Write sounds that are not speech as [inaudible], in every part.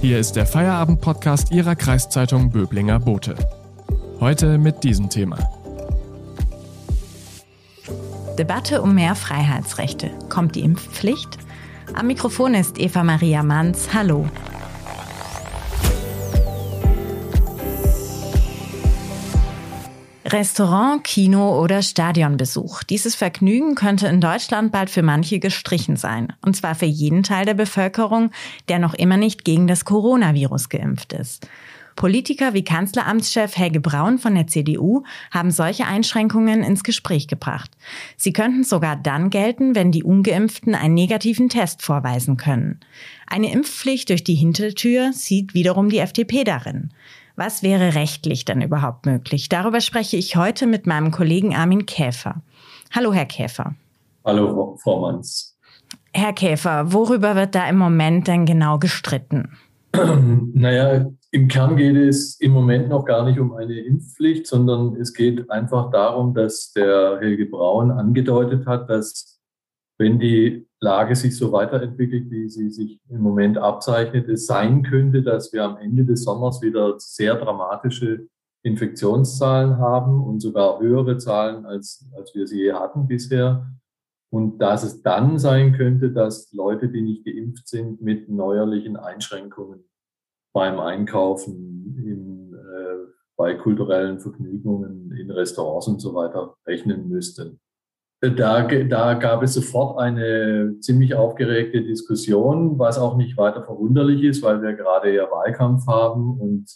Hier ist der Feierabend-Podcast Ihrer Kreiszeitung Böblinger Bote. Heute mit diesem Thema. Debatte um mehr Freiheitsrechte. Kommt die Impfpflicht? Am Mikrofon ist Eva Maria Manns. Hallo. Restaurant, Kino oder Stadionbesuch. Dieses Vergnügen könnte in Deutschland bald für manche gestrichen sein. Und zwar für jeden Teil der Bevölkerung, der noch immer nicht gegen das Coronavirus geimpft ist. Politiker wie Kanzleramtschef Helge Braun von der CDU haben solche Einschränkungen ins Gespräch gebracht. Sie könnten sogar dann gelten, wenn die ungeimpften einen negativen Test vorweisen können. Eine Impfpflicht durch die Hintertür sieht wiederum die FDP darin. Was wäre rechtlich dann überhaupt möglich? Darüber spreche ich heute mit meinem Kollegen Armin Käfer. Hallo, Herr Käfer. Hallo, Frau Manns. Herr Käfer, worüber wird da im Moment denn genau gestritten? [clears throat] Naja, im Kern geht es im Moment noch gar nicht um eine Impfpflicht, sondern es geht einfach darum, dass der Helge Braun angedeutet hat, dass wenn die Lage sich so weiterentwickelt, wie sie sich im Moment abzeichnet, es sein könnte, dass wir am Ende des Sommers wieder sehr dramatische Infektionszahlen haben und sogar höhere Zahlen, als, als wir sie je hatten bisher. Und dass es dann sein könnte, dass Leute, die nicht geimpft sind, mit neuerlichen Einschränkungen beim Einkaufen, in, äh, bei kulturellen Vergnügungen, in Restaurants und so weiter rechnen müssten. Da, da gab es sofort eine ziemlich aufgeregte Diskussion, was auch nicht weiter verwunderlich ist, weil wir gerade ja Wahlkampf haben und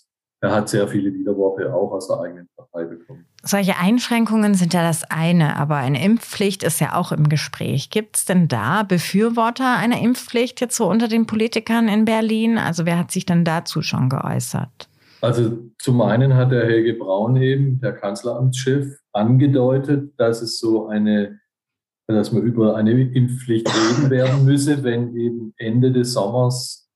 er hat sehr viele Widerworte auch aus der eigenen Partei bekommen. Solche Einschränkungen sind ja das eine, aber eine Impfpflicht ist ja auch im Gespräch. Gibt es denn da Befürworter einer Impfpflicht jetzt so unter den Politikern in Berlin? Also wer hat sich denn dazu schon geäußert? Also zum einen hat der Helge Braun eben, der Kanzleramtschef, angedeutet, dass es so eine, dass man über eine Impfpflicht reden werden müsse, wenn eben Ende des Sommers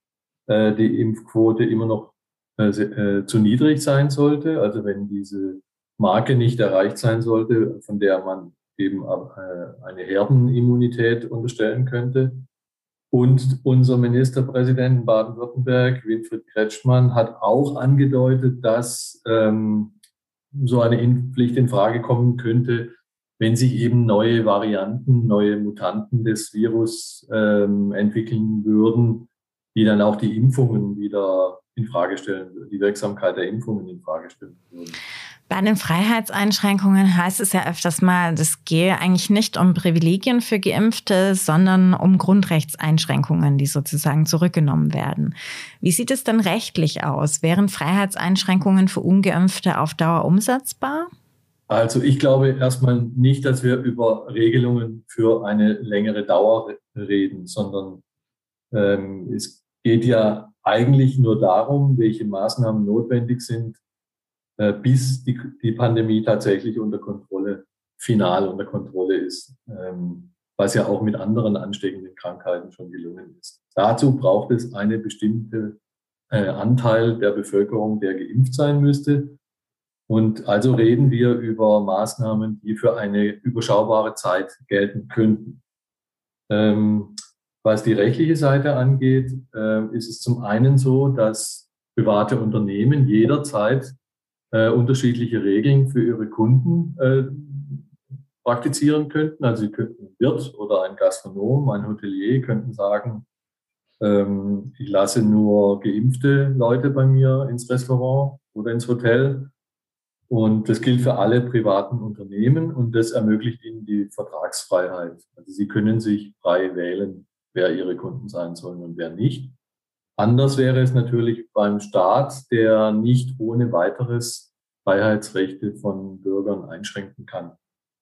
äh, die Impfquote immer noch äh, äh, zu niedrig sein sollte. Also wenn diese Marke nicht erreicht sein sollte, von der man eben äh, eine Herdenimmunität unterstellen könnte. Und unser Ministerpräsident Baden-Württemberg, Winfried Kretschmann, hat auch angedeutet, dass ähm, so eine Impfpflicht in Frage kommen könnte, wenn sich eben neue Varianten, neue Mutanten des Virus ähm, entwickeln würden, die dann auch die Impfungen wieder in Frage stellen, die Wirksamkeit der Impfungen in Frage stellen würden. Bei den Freiheitseinschränkungen heißt es ja öfters mal, es gehe eigentlich nicht um Privilegien für Geimpfte, sondern um Grundrechtseinschränkungen, die sozusagen zurückgenommen werden. Wie sieht es denn rechtlich aus? Wären Freiheitseinschränkungen für Ungeimpfte auf Dauer umsetzbar? Also ich glaube erstmal nicht, dass wir über Regelungen für eine längere Dauer reden, sondern ähm, es geht ja eigentlich nur darum, welche Maßnahmen notwendig sind, äh, bis die, die Pandemie tatsächlich unter Kontrolle, final unter Kontrolle ist, ähm, was ja auch mit anderen ansteckenden Krankheiten schon gelungen ist. Dazu braucht es eine bestimmte äh, Anteil der Bevölkerung, der geimpft sein müsste. Und also reden wir über Maßnahmen, die für eine überschaubare Zeit gelten könnten. Ähm, was die rechtliche Seite angeht, äh, ist es zum einen so, dass private Unternehmen jederzeit äh, unterschiedliche Regeln für ihre Kunden äh, praktizieren könnten. Also sie könnten ein Wirt oder ein Gastronom, ein Hotelier könnten sagen, ähm, ich lasse nur geimpfte Leute bei mir ins Restaurant oder ins Hotel. Und das gilt für alle privaten Unternehmen und das ermöglicht ihnen die Vertragsfreiheit. Also sie können sich frei wählen, wer ihre Kunden sein sollen und wer nicht. Anders wäre es natürlich beim Staat, der nicht ohne weiteres Freiheitsrechte von Bürgern einschränken kann.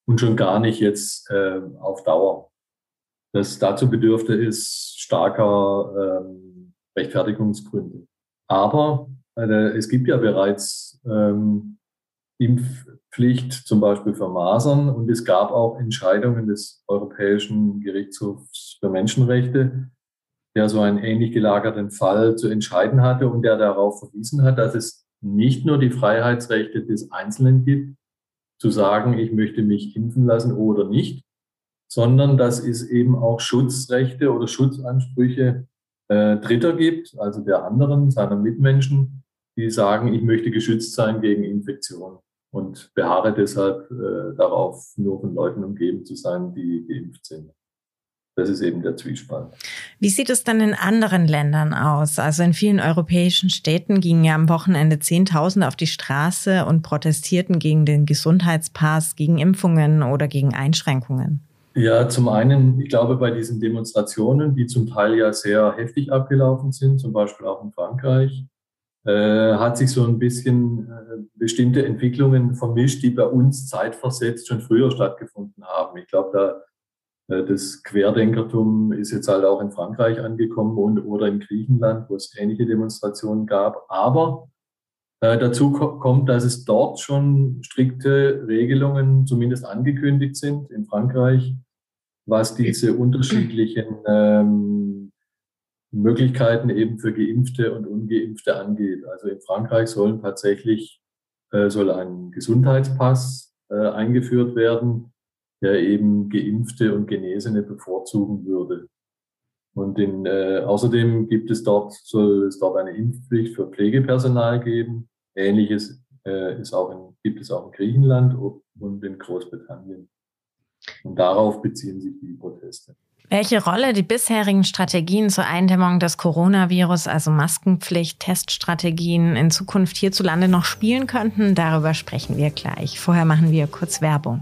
Und schon gar nicht jetzt äh, auf Dauer. Das dazu bedürfte es starker ähm, Rechtfertigungsgründe. Aber äh, es gibt ja bereits ähm, Impfpflicht zum Beispiel für Masern und es gab auch Entscheidungen des Europäischen Gerichtshofs für Menschenrechte, der so einen ähnlich gelagerten Fall zu entscheiden hatte und der darauf verwiesen hat, dass es nicht nur die Freiheitsrechte des Einzelnen gibt, zu sagen, ich möchte mich impfen lassen oder nicht, sondern dass es eben auch Schutzrechte oder Schutzansprüche äh, Dritter gibt, also der anderen, seiner Mitmenschen, die sagen, ich möchte geschützt sein gegen Infektion und beharre deshalb äh, darauf, nur von Leuten umgeben zu sein, die geimpft sind. Das ist eben der Zwiespalt. Wie sieht es dann in anderen Ländern aus? Also in vielen europäischen Städten gingen ja am Wochenende Zehntausende auf die Straße und protestierten gegen den Gesundheitspass, gegen Impfungen oder gegen Einschränkungen. Ja, zum einen, ich glaube, bei diesen Demonstrationen, die zum Teil ja sehr heftig abgelaufen sind, zum Beispiel auch in Frankreich, äh, hat sich so ein bisschen äh, bestimmte Entwicklungen vermischt, die bei uns zeitversetzt schon früher stattgefunden haben. Ich glaube, da das Querdenkertum ist jetzt halt auch in Frankreich angekommen und oder in Griechenland, wo es ähnliche Demonstrationen gab. Aber äh, dazu kommt, dass es dort schon strikte Regelungen zumindest angekündigt sind in Frankreich, was diese unterschiedlichen ähm, Möglichkeiten eben für Geimpfte und Ungeimpfte angeht. Also in Frankreich sollen tatsächlich äh, soll ein Gesundheitspass äh, eingeführt werden der eben Geimpfte und Genesene bevorzugen würde. Und in, äh, außerdem gibt es dort, soll es dort eine Impfpflicht für Pflegepersonal geben. Ähnliches äh, ist auch in, gibt es auch in Griechenland und in Großbritannien. Und darauf beziehen sich die Proteste. Welche Rolle die bisherigen Strategien zur Eindämmung des Coronavirus, also Maskenpflicht, Teststrategien in Zukunft hierzulande noch spielen könnten, darüber sprechen wir gleich. Vorher machen wir kurz Werbung.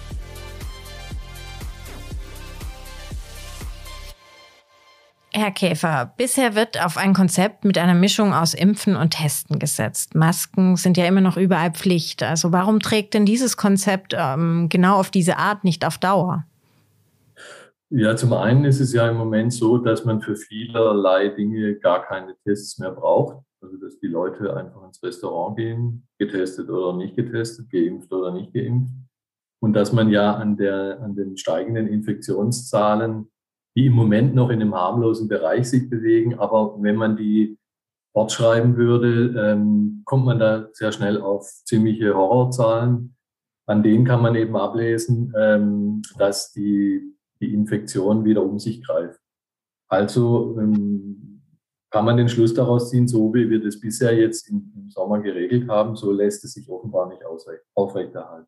Herr Käfer, bisher wird auf ein Konzept mit einer Mischung aus Impfen und Testen gesetzt. Masken sind ja immer noch überall Pflicht. Also warum trägt denn dieses Konzept ähm, genau auf diese Art nicht auf Dauer? Ja, zum einen ist es ja im Moment so, dass man für vielerlei Dinge gar keine Tests mehr braucht. Also dass die Leute einfach ins Restaurant gehen, getestet oder nicht getestet, geimpft oder nicht geimpft. Und dass man ja an, der, an den steigenden Infektionszahlen die im Moment noch in einem harmlosen Bereich sich bewegen. Aber wenn man die fortschreiben würde, ähm, kommt man da sehr schnell auf ziemliche Horrorzahlen. An denen kann man eben ablesen, ähm, dass die, die Infektion wieder um sich greift. Also ähm, kann man den Schluss daraus ziehen, so wie wir das bisher jetzt im, im Sommer geregelt haben, so lässt es sich offenbar nicht aufrechterhalten.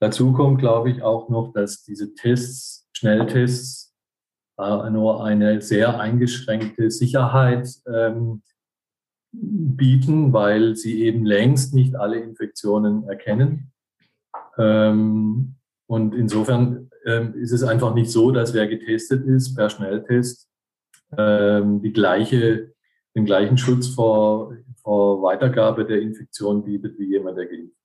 Dazu kommt, glaube ich, auch noch, dass diese Tests, Schnelltests, nur eine sehr eingeschränkte Sicherheit ähm, bieten, weil sie eben längst nicht alle Infektionen erkennen. Ähm, und insofern ähm, ist es einfach nicht so, dass wer getestet ist per Schnelltest ähm, die gleiche, den gleichen Schutz vor, vor Weitergabe der Infektion bietet wie jemand, der geimpft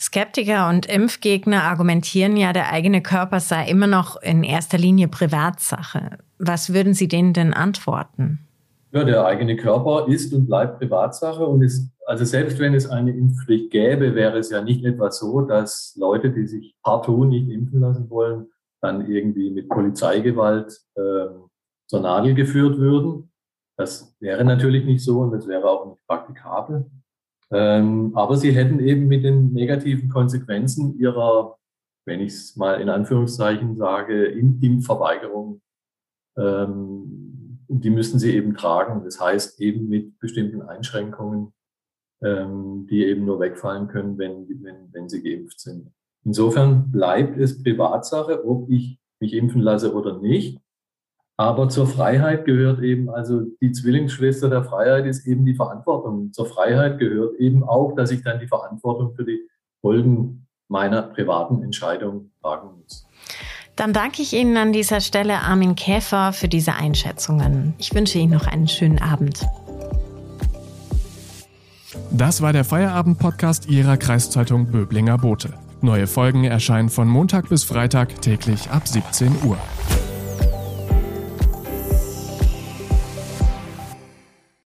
Skeptiker und Impfgegner argumentieren ja, der eigene Körper sei immer noch in erster Linie Privatsache. Was würden Sie denen denn antworten? Ja, der eigene Körper ist und bleibt Privatsache und ist, also selbst wenn es eine Impfpflicht gäbe, wäre es ja nicht etwa so, dass Leute, die sich partout nicht impfen lassen wollen, dann irgendwie mit Polizeigewalt äh, zur Nadel geführt würden. Das wäre natürlich nicht so und das wäre auch nicht praktikabel. Ähm, aber sie hätten eben mit den negativen Konsequenzen ihrer, wenn ich es mal in Anführungszeichen sage, Impfverweigerung, ähm, die müssten sie eben tragen. Das heißt eben mit bestimmten Einschränkungen, ähm, die eben nur wegfallen können, wenn, wenn, wenn sie geimpft sind. Insofern bleibt es Privatsache, ob ich mich impfen lasse oder nicht. Aber zur Freiheit gehört eben, also die Zwillingsschwester der Freiheit ist eben die Verantwortung. Zur Freiheit gehört eben auch, dass ich dann die Verantwortung für die Folgen meiner privaten Entscheidung tragen muss. Dann danke ich Ihnen an dieser Stelle, Armin Käfer, für diese Einschätzungen. Ich wünsche Ihnen noch einen schönen Abend. Das war der Feierabend-Podcast Ihrer Kreiszeitung Böblinger Bote. Neue Folgen erscheinen von Montag bis Freitag täglich ab 17 Uhr.